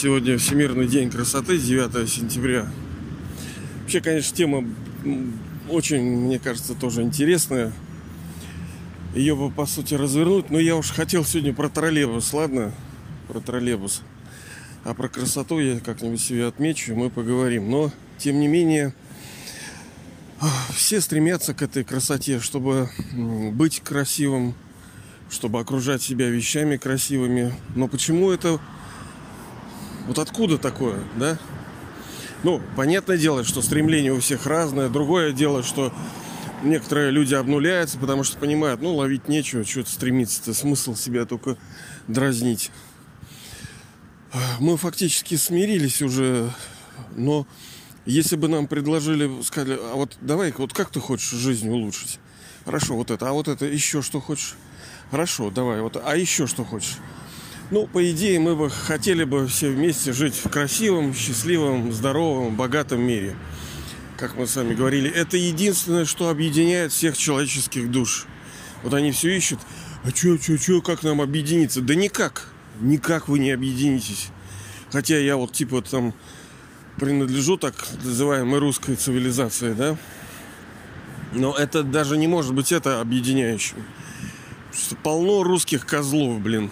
Сегодня Всемирный день красоты, 9 сентября. Вообще, конечно, тема очень, мне кажется, тоже интересная. Ее бы, по сути, развернуть. Но я уж хотел сегодня про троллейбус, ладно? Про троллейбус. А про красоту я как-нибудь себе отмечу, мы поговорим. Но, тем не менее, все стремятся к этой красоте, чтобы быть красивым, чтобы окружать себя вещами красивыми. Но почему это... Вот откуда такое, да? Ну, понятное дело, что стремление у всех разное. Другое дело, что некоторые люди обнуляются, потому что понимают, ну, ловить нечего, что-то стремиться-то, смысл себя только дразнить. Мы фактически смирились уже, но если бы нам предложили, сказали, а вот давай, вот как ты хочешь жизнь улучшить? Хорошо, вот это, а вот это еще что хочешь? Хорошо, давай, вот, а еще что хочешь? Ну, по идее, мы бы хотели бы все вместе жить в красивом, счастливом, здоровом, богатом мире. Как мы с вами говорили, это единственное, что объединяет всех человеческих душ. Вот они все ищут, а что, что, что, как нам объединиться? Да никак, никак вы не объединитесь. Хотя я вот типа там принадлежу так называемой русской цивилизации, да? Но это даже не может быть это объединяющим. Полно русских козлов, блин.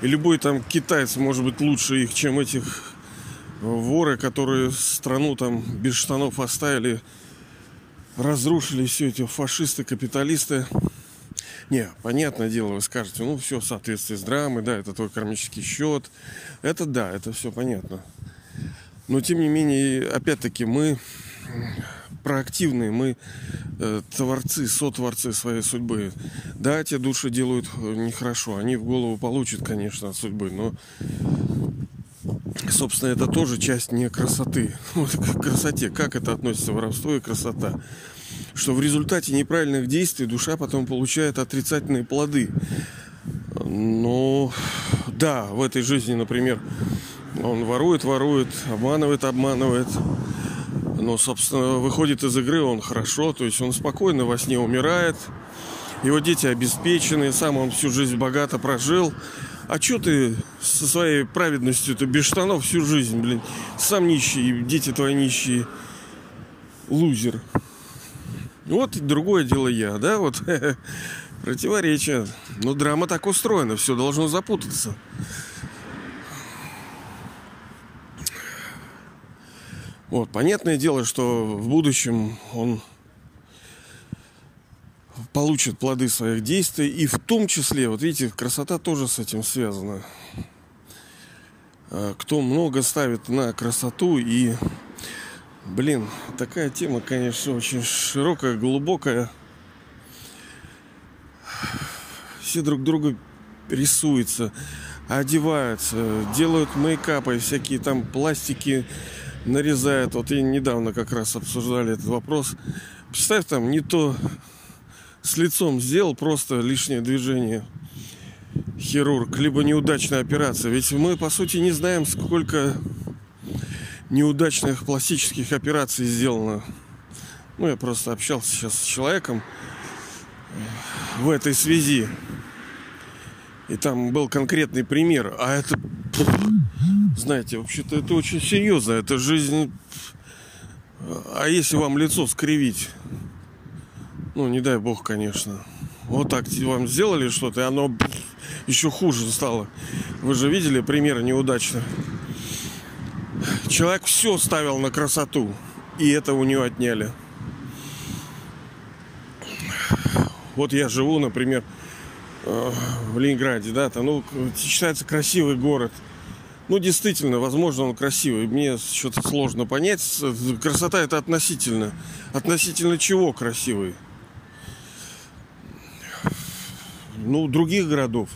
И любой там китаец может быть лучше их, чем этих воры, которые страну там без штанов оставили, разрушили все эти фашисты, капиталисты. Не, понятное дело, вы скажете, ну все в соответствии с драмой, да, это твой кармический счет. Это да, это все понятно. Но тем не менее, опять-таки, мы проактивные, мы э, творцы, сотворцы своей судьбы. Да, те души делают э, нехорошо, они в голову получат, конечно, от судьбы, но собственно, это тоже часть не красоты. Вот к красоте. Как это относится воровство и красота? Что в результате неправильных действий душа потом получает отрицательные плоды. Но да, в этой жизни, например, он ворует, ворует, обманывает, обманывает. Но, собственно, выходит из игры он хорошо, то есть он спокойно во сне умирает. Его дети обеспечены, сам он всю жизнь богато прожил. А что ты со своей праведностью, ты без штанов всю жизнь, блин, сам нищий, дети твои нищие, лузер. Вот другое дело я, да, вот противоречие. Но драма так устроена, все должно запутаться. Вот, понятное дело, что в будущем он получит плоды своих действий. И в том числе, вот видите, красота тоже с этим связана. А, кто много ставит на красоту и, блин, такая тема, конечно, очень широкая, глубокая. Все друг друга рисуются, одеваются, делают мейкапы, всякие там пластики, нарезает. Вот и недавно как раз обсуждали этот вопрос. Представь, там не то с лицом сделал просто лишнее движение хирург, либо неудачная операция. Ведь мы, по сути, не знаем, сколько неудачных пластических операций сделано. Ну, я просто общался сейчас с человеком в этой связи. И там был конкретный пример. А это знаете, вообще-то это очень серьезно. Это жизнь... А если вам лицо скривить? Ну, не дай бог, конечно. Вот так вам сделали что-то, и оно еще хуже стало. Вы же видели примеры неудачно. Человек все ставил на красоту, и это у него отняли. Вот я живу, например, в Ленинграде, да, там, ну, считается красивый город – ну, действительно, возможно, он красивый. Мне что-то сложно понять. Красота это относительно. Относительно чего красивый? Ну, других городов.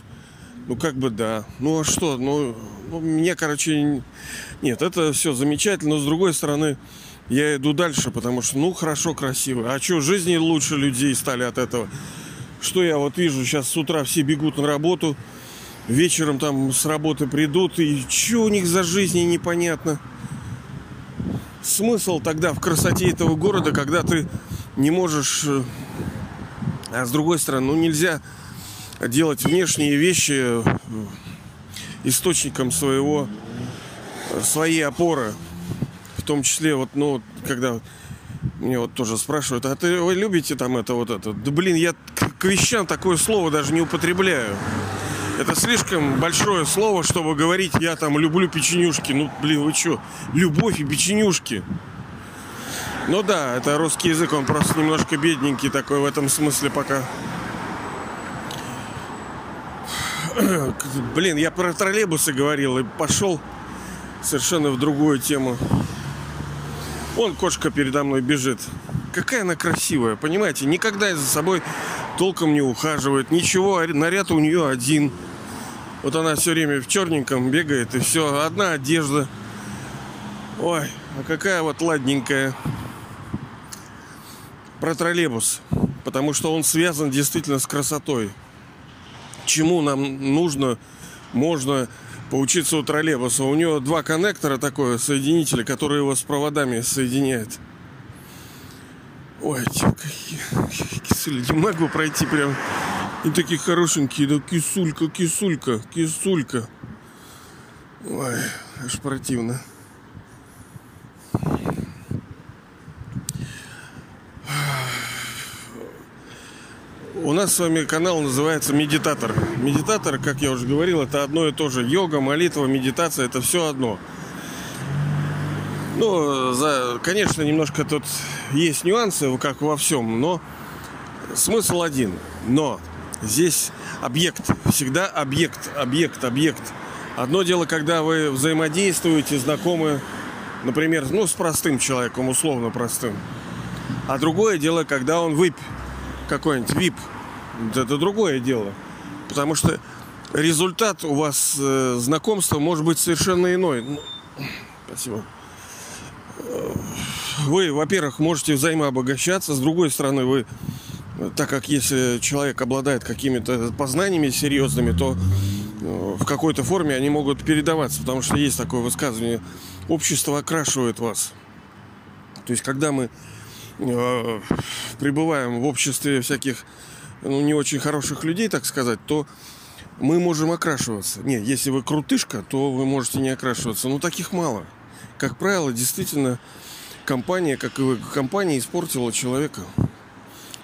Ну, как бы да. Ну, а что? Ну, ну мне, короче, нет, это все замечательно. Но, с другой стороны, я иду дальше, потому что, ну, хорошо, красиво. А что, жизни лучше людей стали от этого? Что я вот вижу, сейчас с утра все бегут на работу, вечером там с работы придут, и что у них за жизни непонятно. Смысл тогда в красоте этого города, когда ты не можешь... Э, а с другой стороны, ну нельзя делать внешние вещи э, источником своего свои опоры. В том числе, вот, ну, когда мне вот тоже спрашивают, а ты вы любите там это вот это? Да блин, я к вещам такое слово даже не употребляю. Это слишком большое слово, чтобы говорить, я там люблю печенюшки. Ну, блин, вы что? Любовь и печенюшки. Ну да, это русский язык, он просто немножко бедненький такой в этом смысле пока. Блин, я про троллейбусы говорил и пошел совершенно в другую тему. Вон кошка передо мной бежит. Какая она красивая, понимаете? Никогда за собой толком не ухаживает. Ничего, наряд у нее один. Вот она все время в черненьком бегает, и все. Одна одежда. Ой, а какая вот ладненькая. Про троллейбус. Потому что он связан действительно с красотой. Чему нам нужно, можно поучиться у троллейбуса. У него два коннектора такое, соединители, которые его с проводами соединяют. Ой, кисуля, не могу пройти прям. И такие хорошенькие, да кисулька, кисулька, кисулька. Ой, аж противно. У нас с вами канал называется Медитатор. Медитатор, как я уже говорил, это одно и то же. Йога, молитва, медитация это все одно. Ну, за, конечно, немножко тут есть нюансы, как во всем, но смысл один. Но здесь объект, всегда объект, объект, объект. Одно дело, когда вы взаимодействуете, знакомы, например, ну, с простым человеком, условно простым. А другое дело, когда он вип, какой-нибудь вип, это другое дело. Потому что результат у вас э, знакомства может быть совершенно иной. Ну, спасибо. Вы, во-первых, можете взаимообогащаться, с другой стороны, вы, так как если человек обладает какими-то познаниями серьезными, то э, в какой-то форме они могут передаваться, потому что есть такое высказывание, общество окрашивает вас. То есть, когда мы э, пребываем в обществе всяких ну, не очень хороших людей, так сказать, то мы можем окрашиваться. Нет, если вы крутышка, то вы можете не окрашиваться. Но таких мало. Как правило, действительно, компания, как и компания, испортила человека.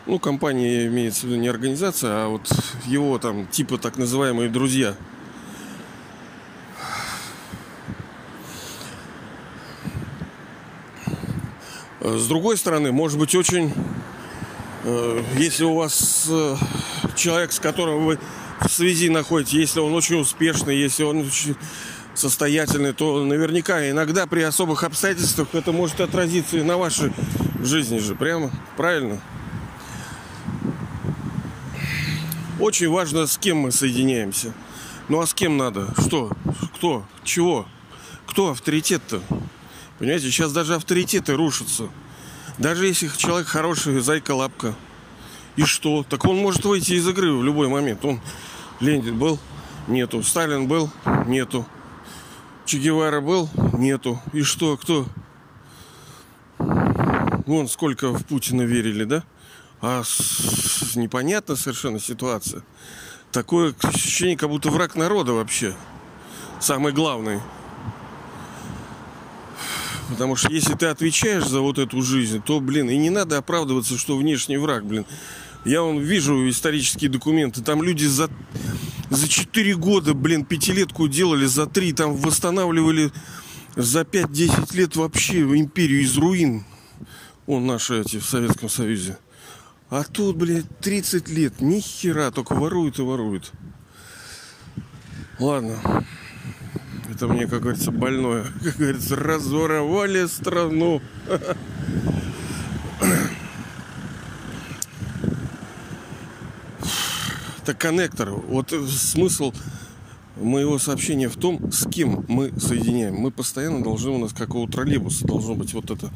Ну, компания имеется в виду не организация, а вот его там типа так называемые друзья. С другой стороны, может быть очень Э, если у вас э, человек, с которым вы в связи находитесь, если он очень успешный, если он очень состоятельный, то наверняка иногда при особых обстоятельствах это может отразиться и на вашей жизни же. Прямо правильно? Очень важно, с кем мы соединяемся. Ну а с кем надо? Что? Кто? Чего? Кто авторитет-то? Понимаете, сейчас даже авторитеты рушатся. Даже если человек хороший, зайка-лапка. И что? Так он может выйти из игры в любой момент. Он Ленин был? Нету. Сталин был? Нету. Че Гевара был? Нету. И что? Кто? Вон сколько в Путина верили, да? А непонятна совершенно ситуация. Такое ощущение, как будто враг народа вообще. Самый главный. Потому что если ты отвечаешь за вот эту жизнь, то, блин, и не надо оправдываться, что внешний враг, блин. Я вон вижу исторические документы, там люди за, за 4 года, блин, пятилетку делали, за 3 там восстанавливали за 5-10 лет вообще империю из руин. Он наши эти в Советском Союзе. А тут, блядь, 30 лет, ни хера, только воруют и воруют. Ладно. Это мне, как говорится, больное. Как говорится, разворовали страну. Это коннектор. Вот смысл моего сообщения в том, с кем мы соединяем. Мы постоянно должны, у нас как у троллейбуса должно быть вот это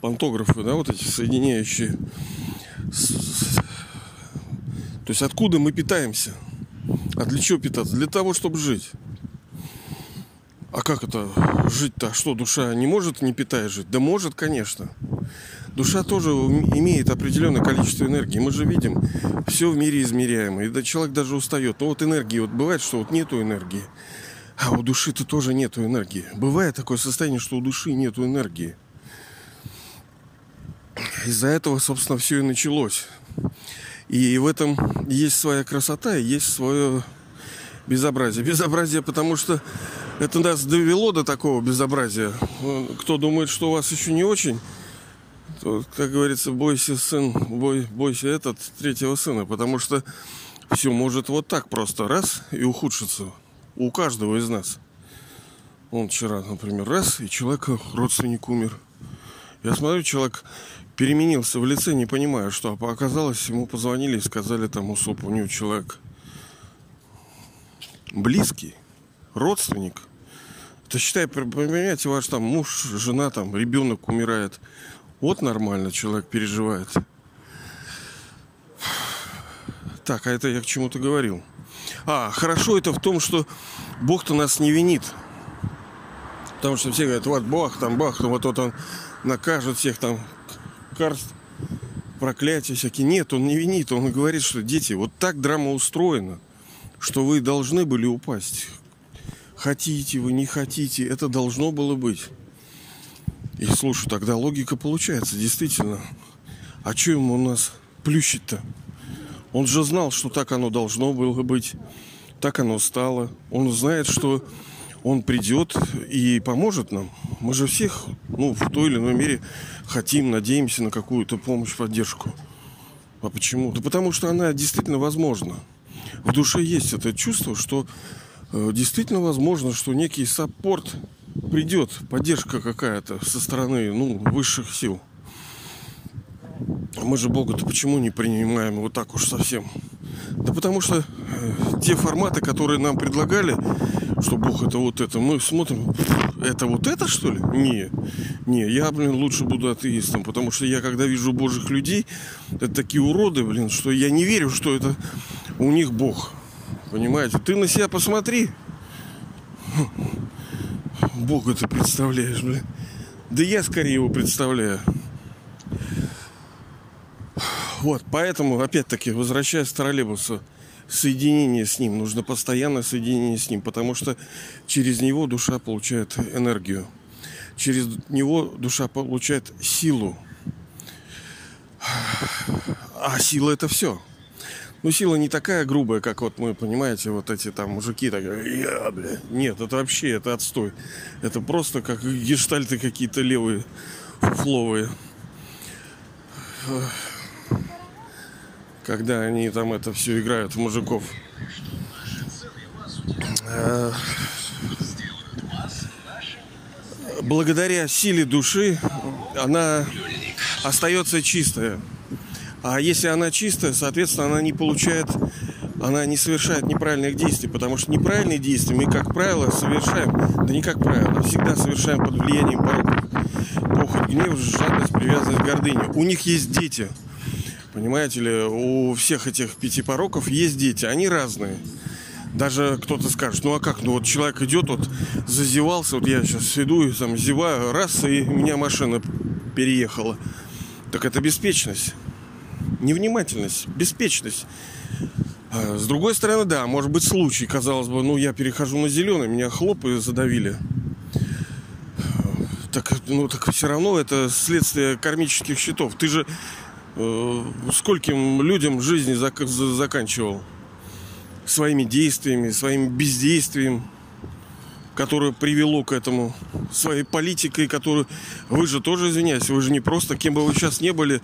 пантографы, да, вот эти соединяющие. То есть откуда мы питаемся? А для чего питаться? Для того, чтобы жить. А как это жить-то? Что, душа не может не питая жить? Да может, конечно. Душа тоже имеет определенное количество энергии. Мы же видим, все в мире измеряемо. И человек даже устает. Но вот энергии, вот бывает, что вот нету энергии. А у души-то тоже нету энергии. Бывает такое состояние, что у души нету энергии. Из-за этого, собственно, все и началось. И в этом есть своя красота и есть свое безобразие. Безобразие, потому что это нас довело до такого безобразия. Кто думает, что у вас еще не очень, то, как говорится, бойся сын, бой, бойся этот третьего сына, потому что все может вот так просто раз и ухудшиться у каждого из нас. Он вчера, например, раз, и человек, родственник умер. Я смотрю, человек переменился в лице, не понимая, что а оказалось, ему позвонили и сказали там усоп, у него человек близкий, родственник. Это считай, поменяйте ваш там муж, жена, там, ребенок умирает. Вот нормально человек переживает. Так, а это я к чему-то говорил. А, хорошо это в том, что Бог-то нас не винит. Потому что все говорят, вот Бог там, Бог, там, вот, вот он накажет всех там, карст, проклятия всякие. Нет, он не винит. Он говорит, что дети, вот так драма устроена, что вы должны были упасть. Хотите вы, не хотите, это должно было быть. И слушай, тогда логика получается, действительно. А что ему у нас плющить-то? Он же знал, что так оно должно было быть. Так оно стало. Он знает, что он придет и поможет нам. Мы же всех, ну, в той или иной мере хотим, надеемся на какую-то помощь, поддержку. А почему? Да потому что она действительно возможна. В душе есть это чувство, что э, действительно возможно, что некий саппорт придет, поддержка какая-то со стороны ну, высших сил. Мы же Бога-то почему не принимаем вот так уж совсем? Да потому что э, те форматы, которые нам предлагали, что Бог это вот это, мы смотрим, это вот это что ли? Не, не, я, блин, лучше буду атеистом, потому что я, когда вижу божьих людей, это такие уроды, блин, что я не верю, что это у них Бог. Понимаете? Ты на себя посмотри. Бога ты представляешь, блин. Да я скорее его представляю. Вот, поэтому, опять-таки, возвращаясь к троллейбусу, соединение с ним, нужно постоянное соединение с ним, потому что через него душа получает энергию. Через него душа получает силу. А сила это все. Ну, сила не такая грубая, как вот мы, понимаете, вот эти там мужики так, я, бля. Нет, это вообще, это отстой. Это просто как гештальты какие-то левые, фуфловые когда они там это все играют в мужиков. Благодаря силе души она остается чистая. А если она чистая, соответственно, она не получает, она не совершает неправильных действий, потому что неправильные действия мы, как правило, совершаем, да не как правило, всегда совершаем под влиянием пороков. Похоть, гнев, жадность, привязанность, гордыня. У них есть дети – Понимаете ли, у всех этих пяти пороков есть дети, они разные. Даже кто-то скажет, ну а как, ну вот человек идет, вот зазевался, вот я сейчас иду и там зеваю, раз, и меня машина переехала. Так это беспечность. Невнимательность, беспечность. А с другой стороны, да, может быть случай, казалось бы, ну я перехожу на зеленый, меня хлоп и задавили. Так, ну так все равно это следствие кармических счетов. Ты же Э, скольким людям жизни зак- заканчивал своими действиями, своим бездействием, которое привело к этому, своей политикой, которую... Вы же тоже, извиняюсь, вы же не просто, кем бы вы сейчас не были,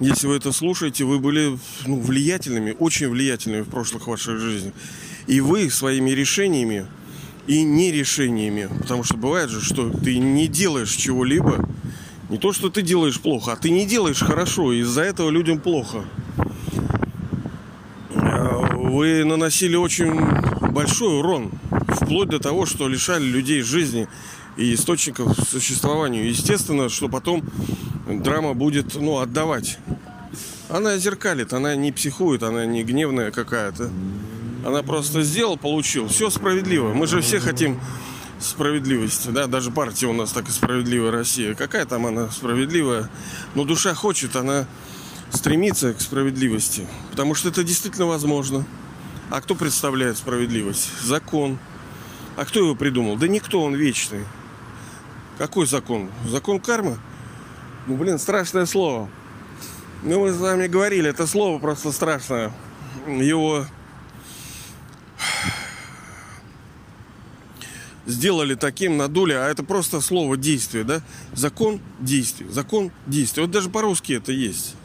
если вы это слушаете, вы были ну, влиятельными, очень влиятельными в прошлых ваших жизнях. И вы своими решениями и нерешениями, потому что бывает же, что ты не делаешь чего-либо, не то, что ты делаешь плохо, а ты не делаешь хорошо, и из-за этого людям плохо. Э, вы наносили очень большой урон, вплоть до того, что лишали людей жизни и источников существования. Естественно, что потом драма будет ну, отдавать. Она зеркалит, она не психует, она не гневная какая-то. Она просто сделал, получил. Все справедливо. Мы же все хотим справедливости, да, даже партия у нас так и справедливая Россия. Какая там она справедливая? Но душа хочет, она стремится к справедливости, потому что это действительно возможно. А кто представляет справедливость? Закон. А кто его придумал? Да никто, он вечный. Какой закон? Закон кармы? Ну, блин, страшное слово. Ну, мы с вами говорили, это слово просто страшное. Его сделали таким, надули, а это просто слово действие, да? Закон действия, закон действия. Вот даже по-русски это есть.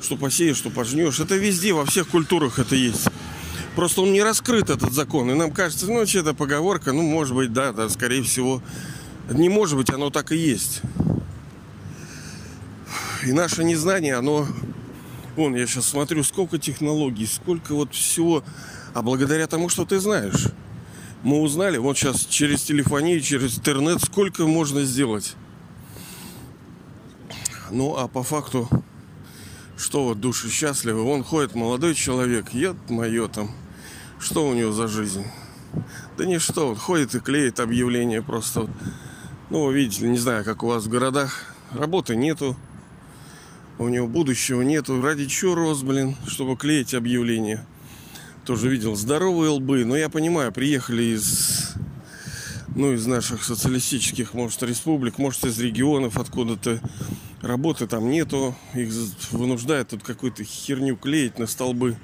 Что посеешь, что пожнешь. Это везде, во всех культурах это есть. Просто он не раскрыт, этот закон. И нам кажется, ну, что-то поговорка, ну, может быть, да, да, скорее всего. Не может быть, оно так и есть. И наше незнание, оно... Вон, я сейчас смотрю, сколько технологий, сколько вот всего. А благодаря тому, что ты знаешь. Мы узнали, вот сейчас через телефонию, через интернет, сколько можно сделать. Ну, а по факту, что вот души счастливы. Вон ходит молодой человек, ед мое там. Что у него за жизнь? Да ничто, вот ходит и клеит объявления просто. Ну, вы видите, не знаю, как у вас в городах. Работы нету. У него будущего нету. Ради чего рос, блин, чтобы клеить объявления? тоже видел здоровые лбы. Но я понимаю, приехали из, ну, из наших социалистических, может, республик, может, из регионов откуда-то. Работы там нету. Их вынуждают тут какую-то херню клеить на столбы.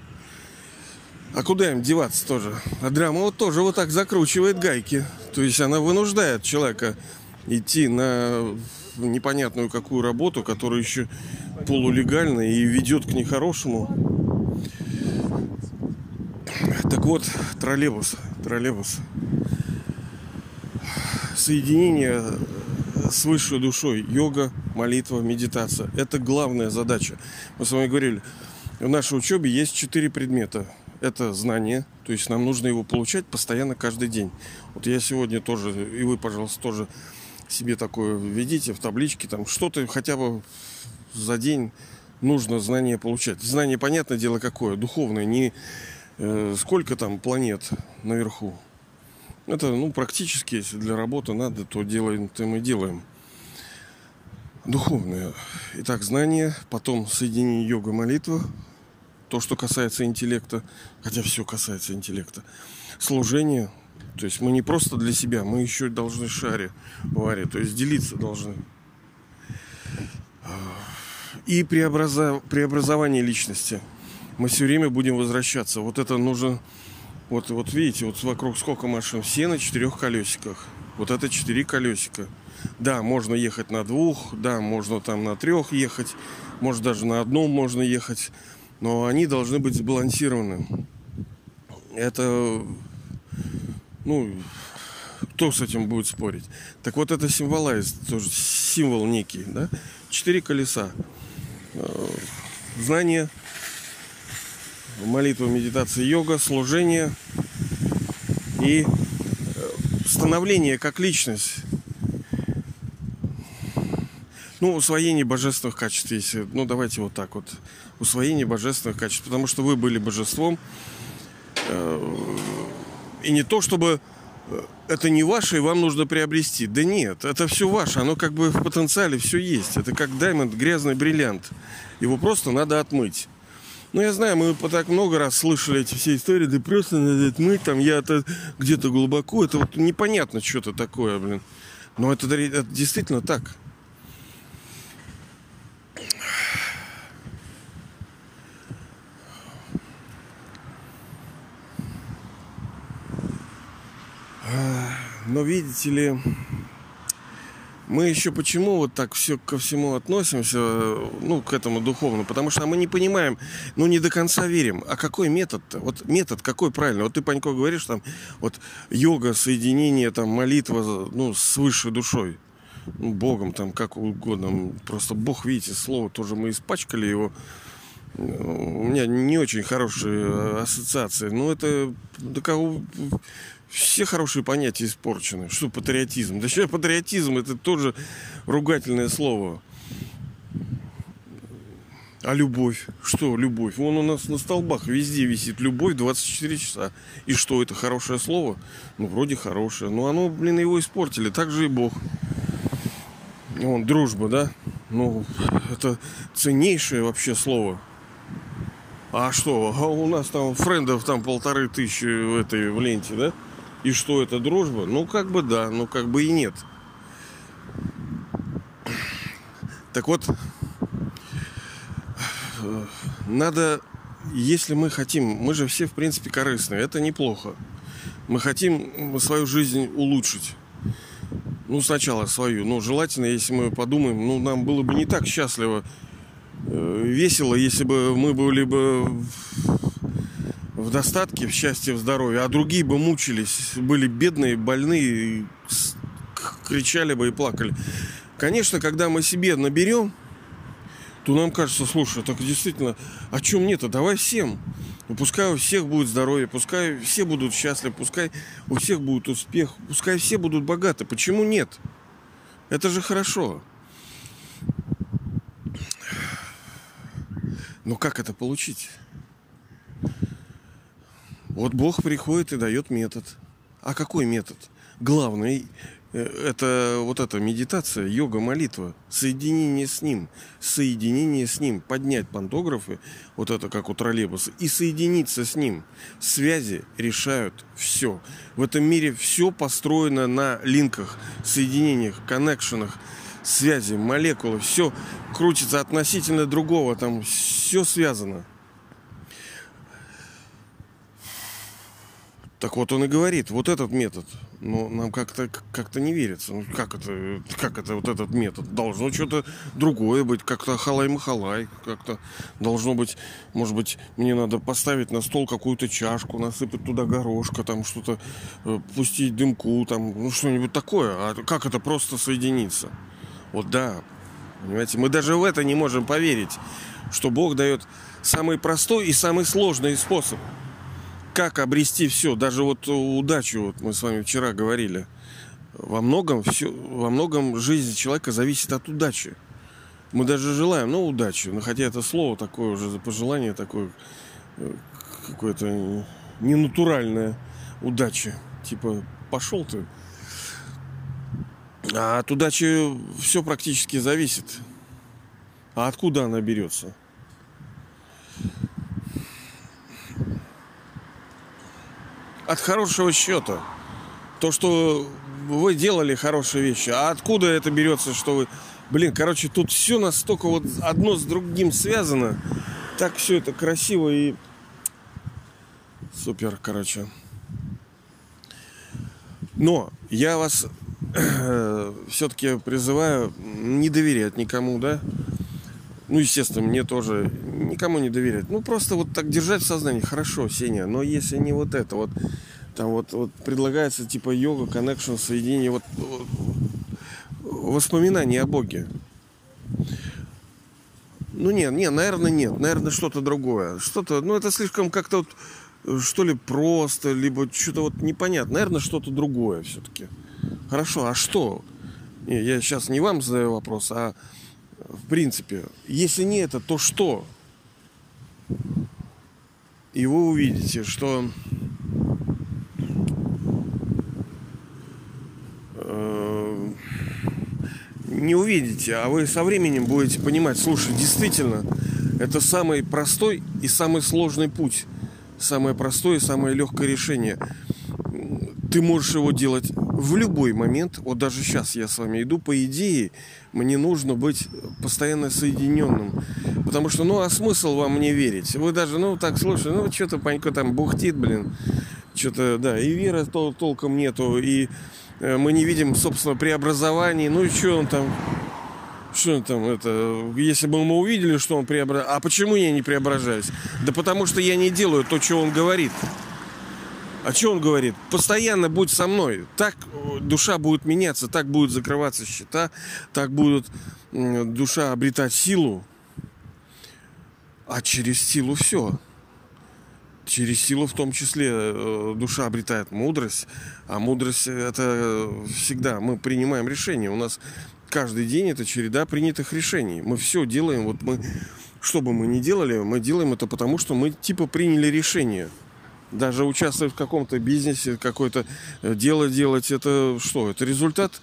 А куда им деваться тоже? А драма вот тоже вот так закручивает гайки. То есть она вынуждает человека идти на непонятную какую работу, которая еще полулегальная и ведет к нехорошему. Так вот, троллейбус, троллейбус. Соединение с высшей душой, йога, молитва, медитация. Это главная задача. Мы с вами говорили, в нашей учебе есть четыре предмета. Это знание, то есть нам нужно его получать постоянно каждый день. Вот я сегодня тоже, и вы, пожалуйста, тоже себе такое введите в табличке, там что-то хотя бы за день нужно знание получать. Знание, понятное дело, какое, духовное, не Э, сколько там планет наверху. Это, ну, практически, если для работы надо, то делаем, то мы делаем. Духовное. Итак, знание, потом соединение йога молитва, то, что касается интеллекта, хотя все касается интеллекта. Служение, то есть мы не просто для себя, мы еще должны шаре, варе, то есть делиться должны. И преобразов... преобразование личности – мы все время будем возвращаться. Вот это нужно... Вот, вот видите, вот вокруг сколько машин. Все на четырех колесиках. Вот это четыре колесика. Да, можно ехать на двух, да, можно там на трех ехать, может даже на одном можно ехать, но они должны быть сбалансированы. Это, ну, кто с этим будет спорить? Так вот это символайз, тоже символ некий, да? Четыре колеса. Э, знание, молитва, медитация, йога, служение и э, становление как личность. Ну, усвоение божественных качеств, если, ну, давайте вот так вот. Усвоение божественных качеств, потому что вы были божеством. И не то, чтобы э, это не ваше, и вам нужно приобрести. Да нет, это все ваше, оно как бы в потенциале все есть. Это как даймонд, грязный бриллиант. Его просто надо отмыть. Ну, я знаю, мы по так много раз слышали эти все истории, да просто надо отмыть, там, я-то где-то глубоко, это вот непонятно что-то такое, блин. Но это, это действительно так. Но видите ли, мы еще почему вот так все ко всему относимся, ну, к этому духовному? Потому что мы не понимаем, ну, не до конца верим. А какой метод-то? Вот метод какой правильный? Вот ты, Панько, говоришь, там, вот йога, соединение, там, молитва, ну, с высшей душой. Ну, Богом, там, как угодно. Просто Бог, видите, слово тоже мы испачкали его. У меня не очень хорошие ассоциации. Но это до кого все хорошие понятия испорчены. Что патриотизм? Да сейчас патриотизм это тоже ругательное слово. А любовь? Что любовь? Вон у нас на столбах везде висит любовь 24 часа. И что, это хорошее слово? Ну, вроде хорошее. Но оно, блин, его испортили. Так же и Бог. Вон, дружба, да? Ну, это ценнейшее вообще слово. А что? А у нас там френдов там полторы тысячи в этой в ленте, да? И что это дружба? Ну, как бы да, ну, как бы и нет. Так вот, надо, если мы хотим, мы же все, в принципе, корыстные, это неплохо. Мы хотим свою жизнь улучшить. Ну, сначала свою. Ну, желательно, если мы подумаем, ну, нам было бы не так счастливо, э, весело, если бы мы были бы в достатке, в счастье, в здоровье, а другие бы мучились, были бедные, больные, кричали бы и плакали. Конечно, когда мы себе наберем, то нам кажется, слушай, так действительно, о чем нет-то? Давай всем. Ну, пускай у всех будет здоровье, пускай все будут счастливы, пускай у всех будет успех, пускай все будут богаты. Почему нет? Это же хорошо. Но как это получить? Вот Бог приходит и дает метод. А какой метод? Главный э, это вот эта медитация, йога, молитва, соединение с Ним, соединение с Ним, поднять пантографы, вот это как у троллейбуса, и соединиться с Ним. Связи решают все. В этом мире все построено на линках, соединениях, коннекшенах, связи, молекулы, все крутится относительно другого, там все связано. Так вот он и говорит, вот этот метод, но нам как-то как-то не верится. Ну, как это, как это вот этот метод? Должно что-то другое быть, как-то халай-махалай, как-то должно быть, может быть, мне надо поставить на стол какую-то чашку, насыпать туда горошка, там что-то, э, пустить дымку, там, ну что-нибудь такое. А как это просто соединиться? Вот да, понимаете, мы даже в это не можем поверить, что Бог дает самый простой и самый сложный способ – как обрести все, даже вот удачу, вот мы с вами вчера говорили, во многом все, во многом жизнь человека зависит от удачи. Мы даже желаем, ну, удачи, но хотя это слово такое уже, пожелание такое, э, какое-то ненатуральное удача. Типа, пошел ты. А от удачи все практически зависит. А откуда она берется? От хорошего счета. То, что вы делали хорошие вещи. А откуда это берется, что вы... Блин, короче, тут все настолько вот одно с другим связано. Так все это красиво и... Супер, короче. Но я вас все-таки призываю не доверять никому, да? Ну, естественно, мне тоже никому не доверять. Ну, просто вот так держать в сознании. Хорошо, Сеня, но если не вот это, вот там вот, вот предлагается типа йога, коннекшн, соединение, вот, вот воспоминания о Боге. Ну нет, нет, наверное, нет. Наверное, что-то другое. Что-то, ну это слишком как-то вот, что ли, просто, либо что-то вот непонятно. Наверное, что-то другое все-таки. Хорошо, а что? Не, я сейчас не вам задаю вопрос, а в принципе, если не это, то что? И вы увидите, что э, не увидите, а вы со временем будете понимать, слушай, действительно, это самый простой и самый сложный путь. Самое простое и самое легкое решение. Ты можешь его делать в любой момент. Вот даже сейчас я с вами иду, по идее, мне нужно быть постоянно соединенным. Потому что, ну, а смысл вам не верить? Вы даже, ну, так, слушай, ну, что-то Панько там бухтит, блин. Что-то, да, и веры тол- толком нету, и э, мы не видим, собственно, преобразований. Ну, и что он там, что он там, это, если бы мы увидели, что он преображается. А почему я не преображаюсь? Да потому что я не делаю то, что он говорит. А что он говорит? Постоянно будь со мной. Так э, душа будет меняться, так будут закрываться счета, так будет душа обретать силу. А через силу все. Через силу в том числе э, душа обретает мудрость. А мудрость это всегда мы принимаем решения. У нас каждый день это череда принятых решений. Мы все делаем, вот мы, что бы мы ни делали, мы делаем это потому, что мы типа приняли решение. Даже участвовать в каком-то бизнесе, какое-то э, дело делать, это что? Это результат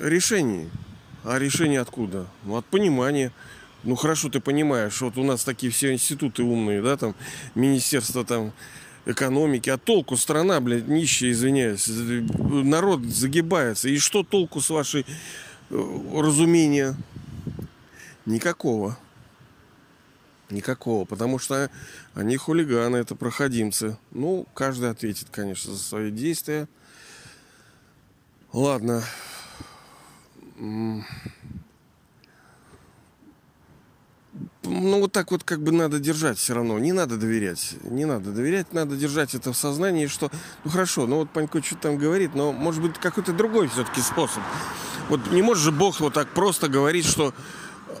решений. А решение откуда? Ну, от понимания. Ну, хорошо, ты понимаешь, вот у нас такие все институты умные, да, там, министерство там экономики. А толку страна, блядь, нищая, извиняюсь. Народ загибается. И что толку с вашей э, разумения? Никакого. Никакого. Потому что они хулиганы, это проходимцы. Ну, каждый ответит, конечно, за свои действия. Ладно. ну, вот так вот как бы надо держать все равно. Не надо доверять. Не надо доверять, надо держать это в сознании, что, ну хорошо, ну вот Панько что-то там говорит, но может быть какой-то другой все-таки способ. Вот не может же Бог вот так просто говорить, что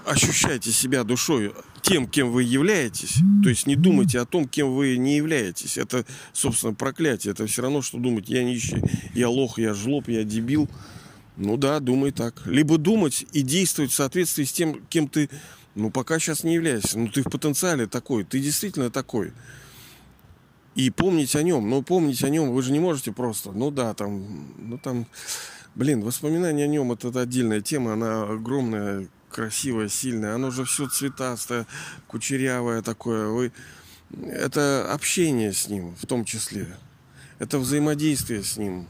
ощущайте себя душой тем, кем вы являетесь. То есть не думайте о том, кем вы не являетесь. Это, собственно, проклятие. Это все равно, что думать, я нищий, я лох, я жлоб, я дебил. Ну да, думай так. Либо думать и действовать в соответствии с тем, кем ты ну, пока сейчас не являешься. Ну, ты в потенциале такой. Ты действительно такой. И помнить о нем. Ну, помнить о нем вы же не можете просто. Ну, да, там... Ну, там... Блин, воспоминания о нем это, это отдельная тема. Она огромная, красивая, сильная. Оно же все цветастое, кучерявое такое. Вы... Это общение с ним в том числе. Это взаимодействие с ним.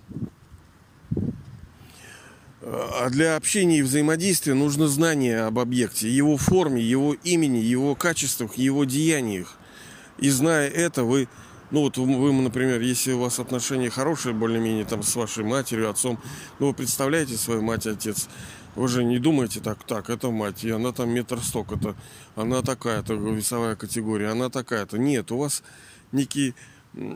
А для общения и взаимодействия нужно знание об объекте, его форме, его имени, его качествах, его деяниях. И зная это, вы, ну вот вы, например, если у вас отношения хорошие, более-менее там с вашей матерью, отцом, ну вы представляете свою мать отец, вы же не думаете так, так, это мать, и она там метр столько-то, она такая-то весовая категория, она такая-то. Нет, у вас некий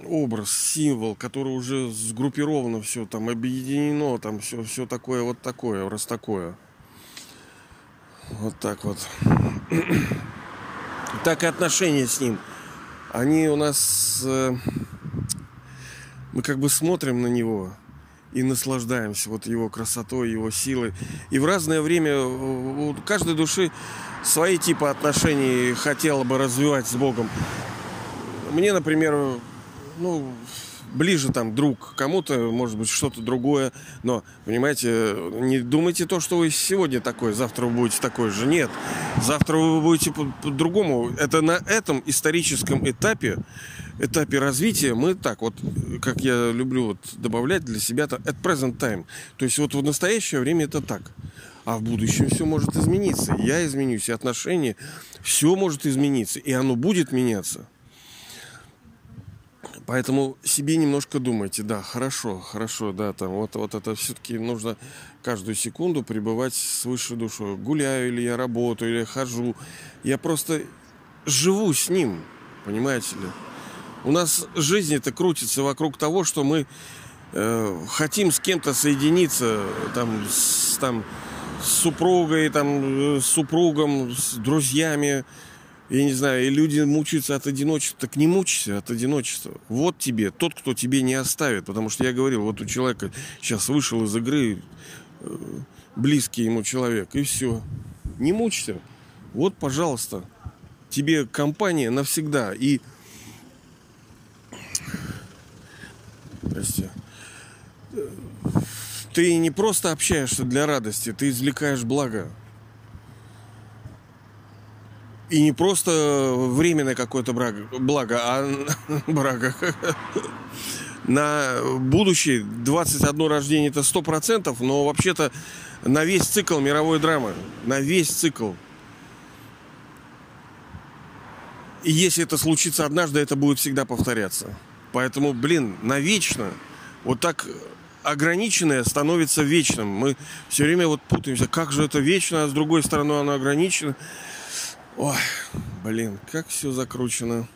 образ, символ, который уже сгруппировано все, там объединено, там все, все такое вот такое, раз такое. Вот так вот. Так и отношения с ним. Они у нас... Э, мы как бы смотрим на него и наслаждаемся вот его красотой, его силой. И в разное время у каждой души свои типы отношений хотела бы развивать с Богом. Мне, например, ну, ближе там друг кому-то, может быть, что-то другое. Но, понимаете, не думайте то, что вы сегодня такой, завтра вы будете такой же. Нет. Завтра вы будете по-другому. Это на этом историческом этапе, этапе развития мы так вот, как я люблю вот добавлять для себя, это at present time. То есть вот в настоящее время это так. А в будущем все может измениться. Я изменюсь, и отношения, все может измениться, и оно будет меняться. Поэтому себе немножко думайте, да, хорошо, хорошо, да, там вот, вот это все-таки нужно каждую секунду пребывать с высшей душой. Гуляю или я работаю, или хожу. Я просто живу с ним, понимаете ли. У нас жизнь это крутится вокруг того, что мы э, хотим с кем-то соединиться, там, с, там, с супругой, там, э, с супругом, с друзьями, я не знаю, и люди мучаются от одиночества. Так не мучайся от одиночества. Вот тебе, тот, кто тебе не оставит. Потому что я говорил, вот у человека сейчас вышел из игры э, близкий ему человек, и все. Не мучайся. Вот, пожалуйста, тебе компания навсегда. И Прости. Ты не просто общаешься для радости, ты извлекаешь благо. И не просто временное какое-то благо, а брага. На будущее 21 рождение это 100%, но вообще-то на весь цикл мировой драмы. На весь цикл. И если это случится однажды, это будет всегда повторяться. Поэтому, блин, навечно вот так ограниченное становится вечным. Мы все время вот путаемся, как же это вечно, а с другой стороны оно ограничено. Ой, блин, как все закручено.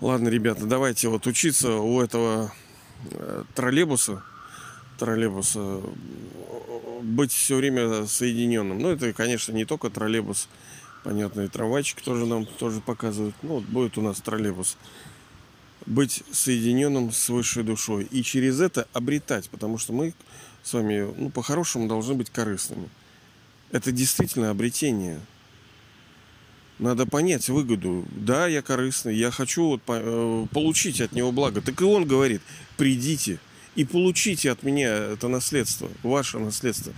Ладно, ребята, давайте вот учиться у этого э, троллейбуса, троллейбуса, быть все время соединенным. Ну, это, конечно, не только троллейбус, понятно, и трамвайчик тоже нам тоже показывают. Ну, вот будет у нас троллейбус. Быть соединенным с высшей душой. И через это обретать, потому что мы с вами, ну, по-хорошему должны быть корыстными. Это действительно обретение – надо понять выгоду. Да, я корыстный, я хочу вот э, получить от него благо. Так и он говорит, придите и получите от меня это наследство, ваше наследство.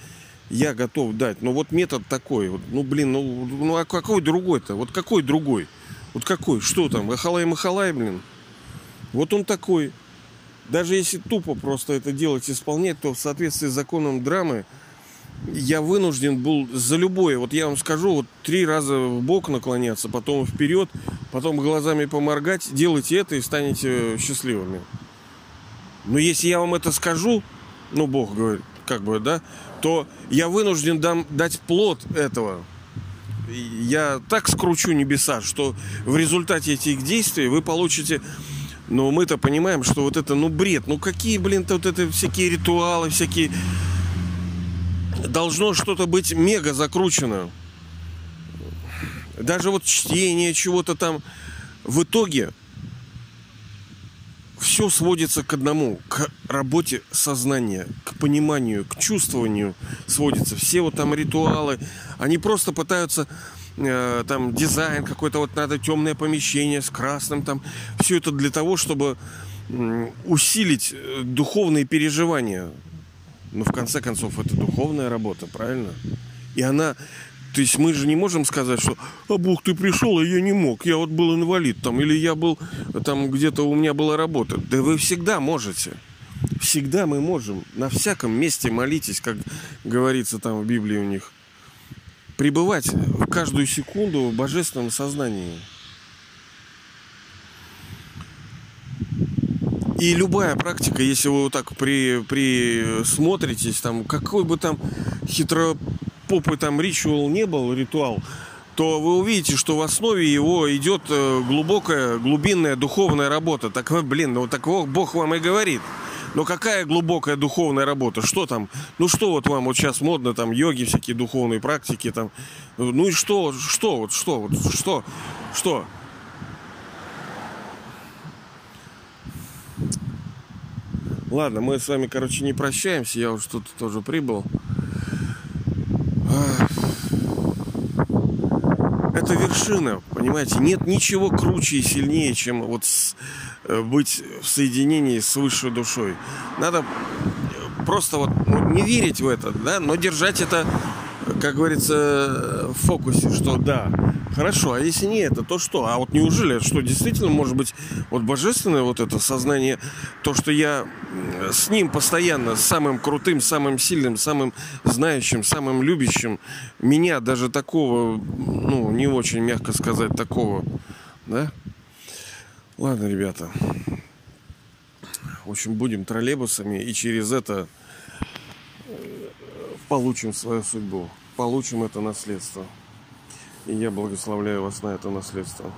Я готов дать. Но вот метод такой. Вот, ну, блин, ну, ну а какой другой-то? Вот какой другой? Вот какой? Что там? Ахалай-махалай, блин? Вот он такой. Даже если тупо просто это делать, исполнять, то в соответствии с законом драмы я вынужден был за любое, вот я вам скажу, вот три раза в бок наклоняться, потом вперед, потом глазами поморгать, делайте это и станете счастливыми. Но если я вам это скажу, ну, Бог говорит, как бы, да, то я вынужден дам, дать плод этого. Я так скручу небеса, что в результате этих действий вы получите но мы-то понимаем, что вот это, ну, бред. Ну, какие, блин, вот это всякие ритуалы, всякие... Должно что-то быть мега закручено. Даже вот чтение чего-то там. В итоге все сводится к одному, к работе сознания, к пониманию, к чувствованию сводится. Все вот там ритуалы, они просто пытаются э, там дизайн какой-то, вот надо темное помещение с красным там. Все это для того, чтобы усилить э, духовные переживания. Но в конце концов это духовная работа, правильно? И она то есть мы же не можем сказать, что «А Бог, ты пришел, а я не мог, я вот был инвалид там, или я был там где-то у меня была работа». Да вы всегда можете. Всегда мы можем. На всяком месте молитесь, как говорится там в Библии у них. Пребывать в каждую секунду в божественном сознании. И любая практика, если вы вот так при, присмотритесь, там, какой бы там хитро попы там ритуал не был, ритуал, то вы увидите, что в основе его идет э, глубокая, глубинная духовная работа. Так, блин, ну так Бог вам и говорит. Но какая глубокая духовная работа? Что там? Ну что вот вам вот сейчас модно, там йоги, всякие духовные практики, там. Ну и что? Что? Вот что? Вот что? Что? Ладно, мы с вами, короче, не прощаемся. Я уж тут тоже прибыл. Это вершина, понимаете? Нет ничего круче и сильнее, чем вот быть в соединении с высшей душой. Надо просто вот ну, не верить в это, да, но держать это, как говорится, в фокусе, что да, Хорошо, а если не это, то что? А вот неужели, что действительно может быть вот божественное вот это сознание, то, что я с ним постоянно, самым крутым, самым сильным, самым знающим, самым любящим, меня даже такого, ну, не очень мягко сказать, такого, да? Ладно, ребята. В общем, будем троллейбусами и через это э, получим свою судьбу, получим это наследство. И я благословляю вас на это наследство.